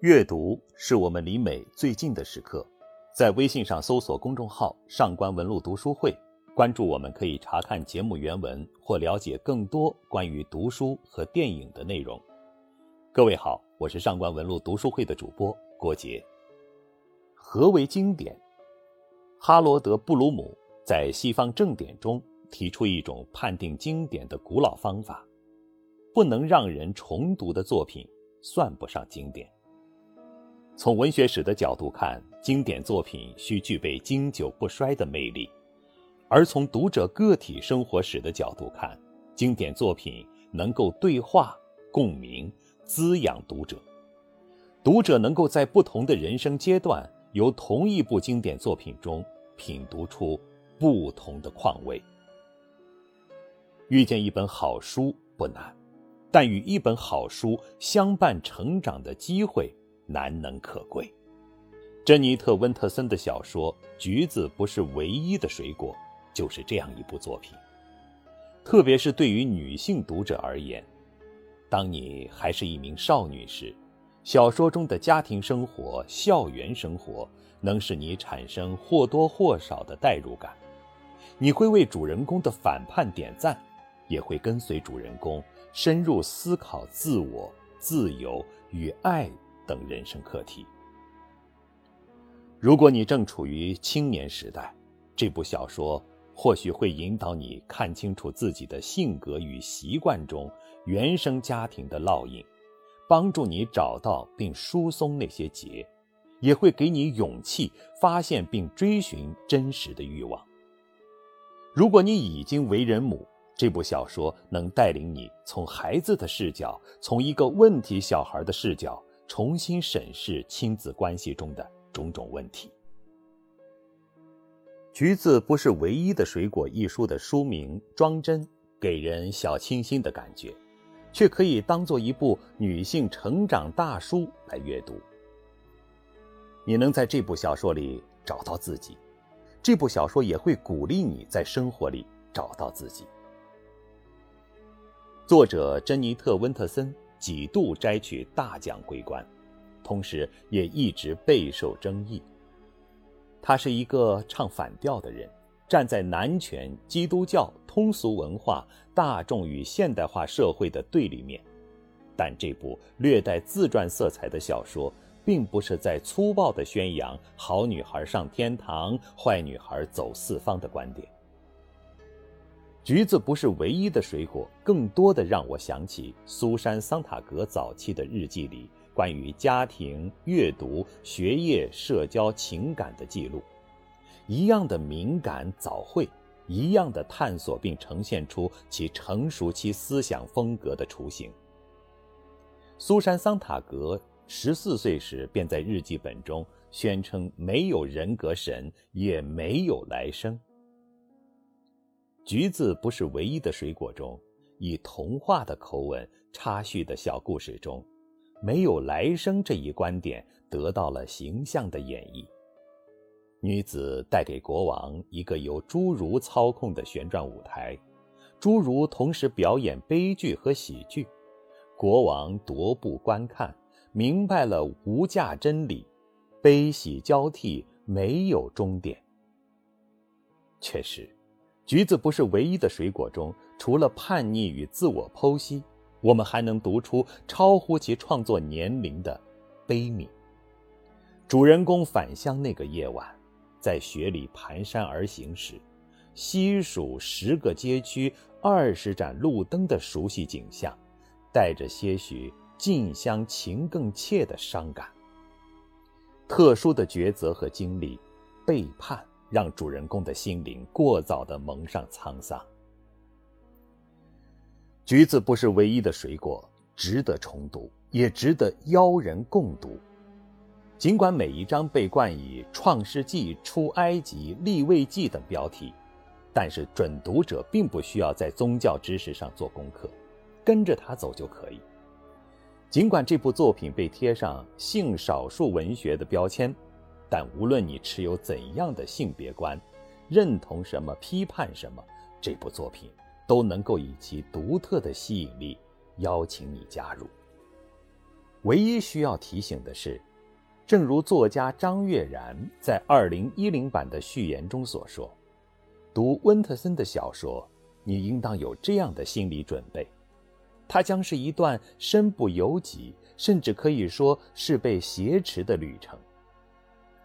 阅读是我们离美最近的时刻。在微信上搜索公众号“上官文路读书会”，关注我们可以查看节目原文或了解更多关于读书和电影的内容。各位好，我是上官文路读书会的主播郭杰。何为经典？哈罗德·布鲁姆在西方正典中提出一种判定经典的古老方法：不能让人重读的作品算不上经典。从文学史的角度看，经典作品需具备经久不衰的魅力；而从读者个体生活史的角度看，经典作品能够对话、共鸣、滋养读者。读者能够在不同的人生阶段，由同一部经典作品中品读出不同的况味。遇见一本好书不难，但与一本好书相伴成长的机会。难能可贵。珍妮特·温特森的小说《橘子不是唯一的水果》就是这样一部作品。特别是对于女性读者而言，当你还是一名少女时，小说中的家庭生活、校园生活能使你产生或多或少的代入感。你会为主人公的反叛点赞，也会跟随主人公深入思考自我、自由与爱。等人生课题。如果你正处于青年时代，这部小说或许会引导你看清楚自己的性格与习惯中原生家庭的烙印，帮助你找到并疏松那些结，也会给你勇气发现并追寻真实的欲望。如果你已经为人母，这部小说能带领你从孩子的视角，从一个问题小孩的视角。重新审视亲子关系中的种种问题。《橘子不是唯一的水果》一书的书名装帧给人小清新的感觉，却可以当做一部女性成长大书来阅读。你能在这部小说里找到自己，这部小说也会鼓励你在生活里找到自己。作者珍妮特·温特森。几度摘取大奖桂冠，同时也一直备受争议。他是一个唱反调的人，站在男权、基督教、通俗文化、大众与现代化社会的对立面。但这部略带自传色彩的小说，并不是在粗暴地宣扬“好女孩上天堂，坏女孩走四方”的观点。橘子不是唯一的水果，更多的让我想起苏珊·桑塔格早期的日记里关于家庭、阅读、学业、社交、情感的记录，一样的敏感早慧，一样的探索并呈现出其成熟期思想风格的雏形。苏珊·桑塔格十四岁时便在日记本中宣称没有人格神，也没有来生。橘子不是唯一的水果中，以童话的口吻插叙的小故事中，没有来生这一观点得到了形象的演绎。女子带给国王一个由侏儒操控的旋转舞台，侏儒同时表演悲剧和喜剧，国王踱步观看，明白了无价真理：悲喜交替，没有终点。确实。橘子不是唯一的水果中，除了叛逆与自我剖析，我们还能读出超乎其创作年龄的悲悯。主人公返乡那个夜晚，在雪里蹒跚而行时，细数十个街区、二十盏路灯的熟悉景象，带着些许近乡情更怯的伤感。特殊的抉择和经历，背叛。让主人公的心灵过早的蒙上沧桑。橘子不是唯一的水果，值得重读，也值得邀人共读。尽管每一章被冠以《创世纪》《出埃及》《立位记》等标题，但是准读者并不需要在宗教知识上做功课，跟着他走就可以。尽管这部作品被贴上性少数文学的标签。但无论你持有怎样的性别观，认同什么，批判什么，这部作品都能够以其独特的吸引力邀请你加入。唯一需要提醒的是，正如作家张悦然在二零一零版的序言中所说，读温特森的小说，你应当有这样的心理准备：它将是一段身不由己，甚至可以说是被挟持的旅程。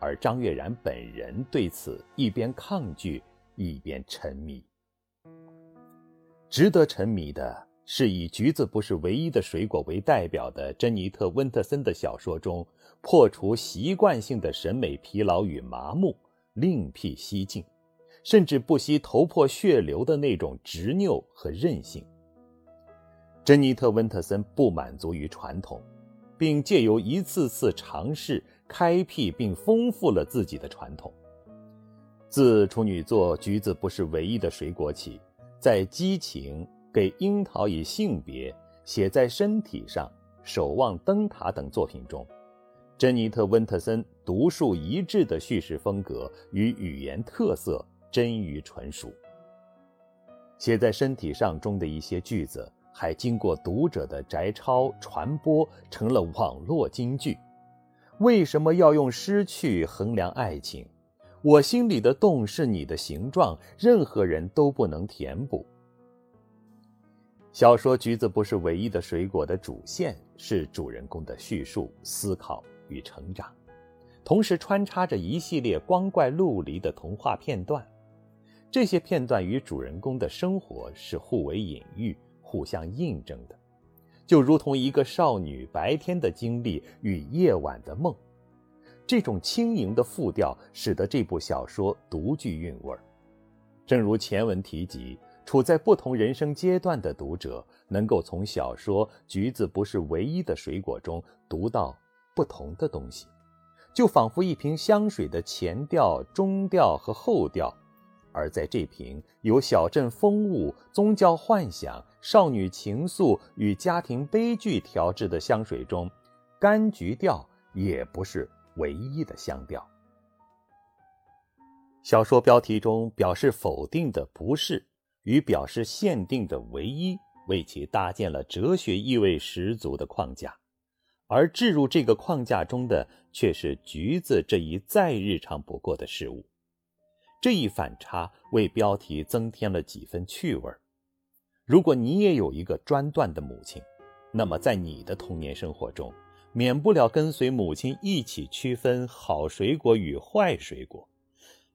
而张悦然本人对此一边抗拒，一边沉迷。值得沉迷的是以橘子不是唯一的水果为代表的珍妮特·温特森的小说中，破除习惯性的审美疲劳与麻木，另辟蹊径，甚至不惜头破血流的那种执拗和韧性。珍妮特·温特森不满足于传统，并借由一次次尝试。开辟并丰富了自己的传统。自处女座橘子不是唯一的水果起，在激情、给樱桃以性别、写在身体上、守望灯塔等作品中，珍妮特·温特森独树一帜的叙事风格与语言特色臻于纯熟。写在身体上中的一些句子，还经过读者的摘抄传播，成了网络金句。为什么要用失去衡量爱情？我心里的洞是你的形状，任何人都不能填补。小说《橘子不是唯一的水果》的主线是主人公的叙述、思考与成长，同时穿插着一系列光怪陆离的童话片段。这些片段与主人公的生活是互为隐喻、互相印证的。就如同一个少女白天的经历与夜晚的梦，这种轻盈的复调使得这部小说独具韵味儿。正如前文提及，处在不同人生阶段的读者能够从小说《橘子不是唯一的水果》中读到不同的东西，就仿佛一瓶香水的前调、中调和后调。而在这瓶由小镇风物、宗教幻想、少女情愫与家庭悲剧调制的香水中，柑橘调也不是唯一的香调。小说标题中表示否定的“不是”与表示限定的“唯一”，为其搭建了哲学意味十足的框架，而置入这个框架中的却是橘子这一再日常不过的事物。这一反差为标题增添了几分趣味。如果你也有一个专断的母亲，那么在你的童年生活中，免不了跟随母亲一起区分好水果与坏水果。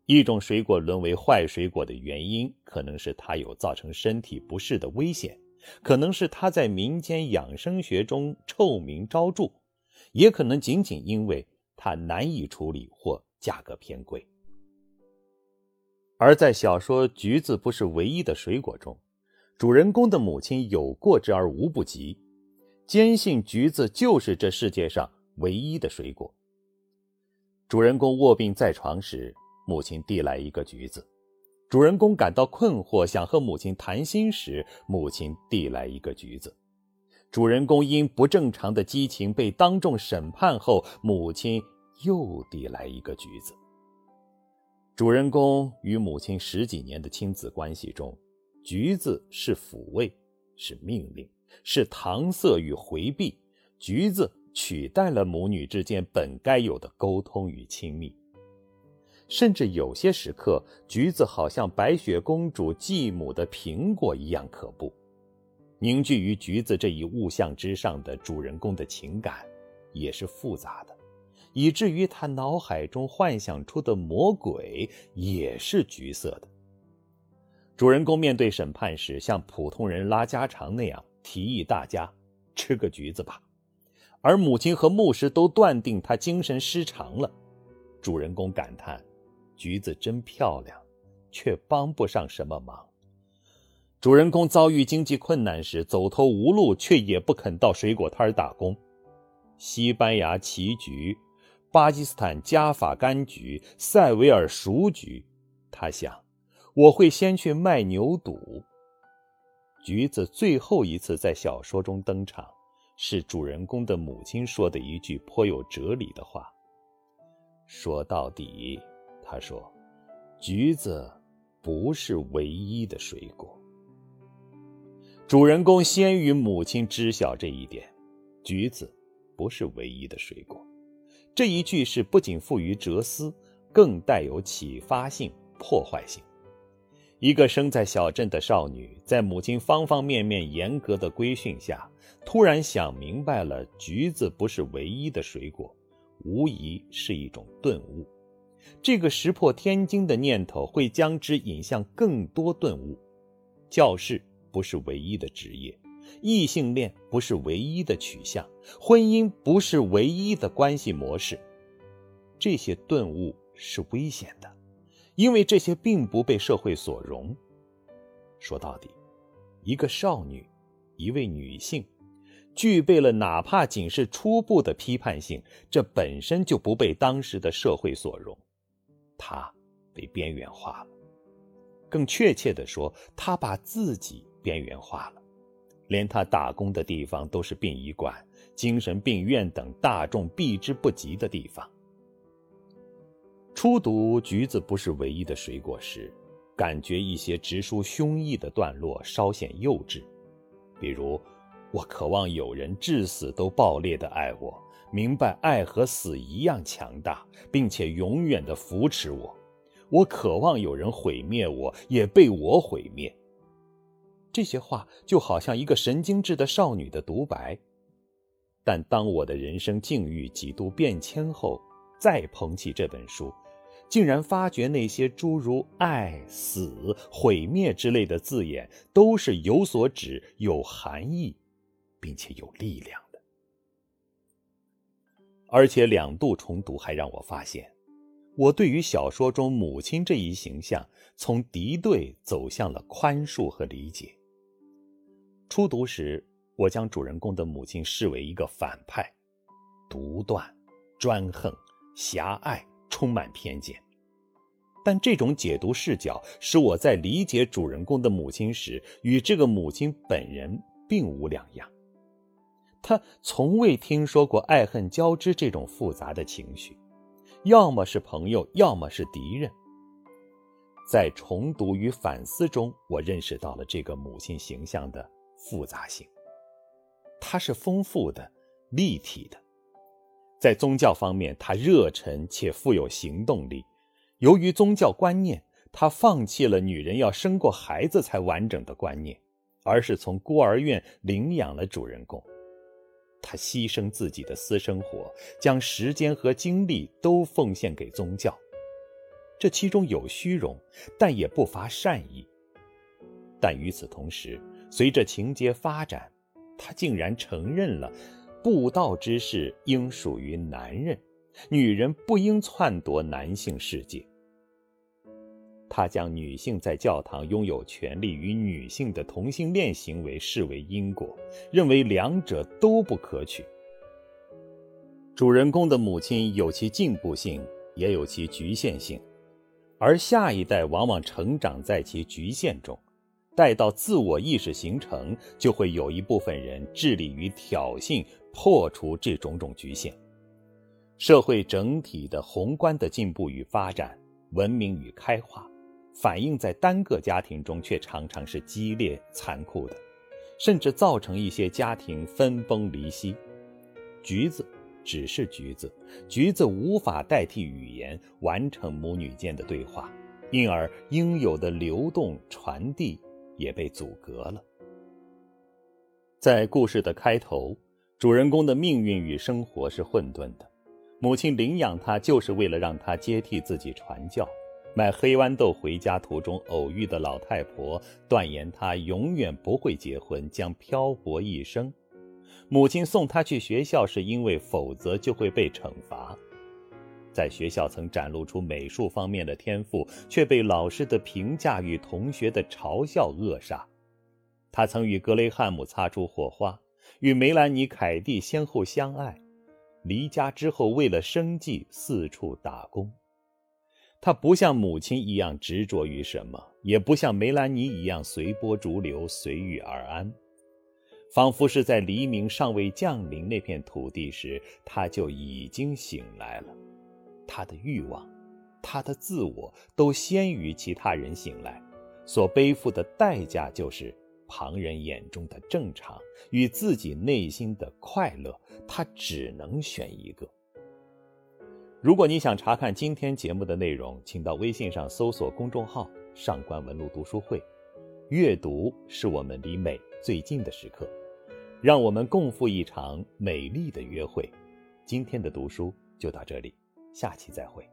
一种水果沦为坏水果的原因，可能是它有造成身体不适的危险，可能是它在民间养生学中臭名昭著，也可能仅仅因为它难以处理或价格偏贵。而在小说《橘子不是唯一的水果》中，主人公的母亲有过之而无不及，坚信橘子就是这世界上唯一的水果。主人公卧病在床时，母亲递来一个橘子；主人公感到困惑，想和母亲谈心时，母亲递来一个橘子；主人公因不正常的激情被当众审判后，母亲又递来一个橘子。主人公与母亲十几年的亲子关系中，橘子是抚慰，是命令，是搪塞与回避。橘子取代了母女之间本该有的沟通与亲密。甚至有些时刻，橘子好像白雪公主继母的苹果一样可怖。凝聚于橘子这一物象之上的主人公的情感，也是复杂的。以至于他脑海中幻想出的魔鬼也是橘色的。主人公面对审判时，像普通人拉家常那样提议大家吃个橘子吧，而母亲和牧师都断定他精神失常了。主人公感叹：“橘子真漂亮，却帮不上什么忙。”主人公遭遇经济困难时，走投无路，却也不肯到水果摊打工。西班牙棋局。巴基斯坦加法柑橘、塞维尔熟橘，他想，我会先去卖牛肚。橘子最后一次在小说中登场，是主人公的母亲说的一句颇有哲理的话。说到底，他说，橘子不是唯一的水果。主人公先于母亲知晓这一点，橘子。不是唯一的水果。这一句是不仅富于哲思，更带有启发性、破坏性。一个生在小镇的少女，在母亲方方面面严格的规训下，突然想明白了橘子不是唯一的水果，无疑是一种顿悟。这个石破天惊的念头会将之引向更多顿悟。教室不是唯一的职业，异性恋不是唯一的取向，婚姻不是唯一的关系模式。这些顿悟是危险的。因为这些并不被社会所容。说到底，一个少女，一位女性，具备了哪怕仅是初步的批判性，这本身就不被当时的社会所容。她被边缘化了，更确切的说，她把自己边缘化了，连他打工的地方都是殡仪馆、精神病院等大众避之不及的地方。初读橘子不是唯一的水果时，感觉一些直抒胸臆的段落稍显幼稚，比如“我渴望有人至死都爆裂的爱我，明白爱和死一样强大，并且永远的扶持我。我渴望有人毁灭我，也被我毁灭。”这些话就好像一个神经质的少女的独白。但当我的人生境遇几度变迁后，再捧起这本书。竟然发觉那些诸如爱、死、毁灭之类的字眼，都是有所指、有含义，并且有力量的。而且两度重读还让我发现，我对于小说中母亲这一形象，从敌对走向了宽恕和理解。初读时，我将主人公的母亲视为一个反派，独断、专横、狭隘。充满偏见，但这种解读视角使我在理解主人公的母亲时，与这个母亲本人并无两样。他从未听说过爱恨交织这种复杂的情绪，要么是朋友，要么是敌人。在重读与反思中，我认识到了这个母亲形象的复杂性，它是丰富的、立体的。在宗教方面，他热忱且富有行动力。由于宗教观念，他放弃了女人要生过孩子才完整的观念，而是从孤儿院领养了主人公。他牺牲自己的私生活，将时间和精力都奉献给宗教。这其中有虚荣，但也不乏善意。但与此同时，随着情节发展，他竟然承认了。布道之事应属于男人，女人不应篡夺男性世界。他将女性在教堂拥有权利与女性的同性恋行为视为因果，认为两者都不可取。主人公的母亲有其进步性，也有其局限性，而下一代往往成长在其局限中。待到自我意识形成，就会有一部分人致力于挑衅、破除这种种局限。社会整体的宏观的进步与发展、文明与开化，反映在单个家庭中却常常是激烈、残酷的，甚至造成一些家庭分崩离析。橘子只是橘子，橘子无法代替语言完成母女间的对话，因而应有的流动传递。也被阻隔了。在故事的开头，主人公的命运与生活是混沌的。母亲领养他，就是为了让他接替自己传教。买黑豌豆回家途中偶遇的老太婆，断言他永远不会结婚，将漂泊一生。母亲送他去学校，是因为否则就会被惩罚。在学校曾展露出美术方面的天赋，却被老师的评价与同学的嘲笑扼杀。他曾与格雷汉姆擦出火花，与梅兰妮·凯蒂先后相爱。离家之后，为了生计四处打工。他不像母亲一样执着于什么，也不像梅兰妮一样随波逐流、随遇而安。仿佛是在黎明尚未降临那片土地时，他就已经醒来了。他的欲望，他的自我都先于其他人醒来，所背负的代价就是旁人眼中的正常与自己内心的快乐，他只能选一个。如果你想查看今天节目的内容，请到微信上搜索公众号“上官文露读书会”。阅读是我们离美最近的时刻，让我们共赴一场美丽的约会。今天的读书就到这里，下期再会。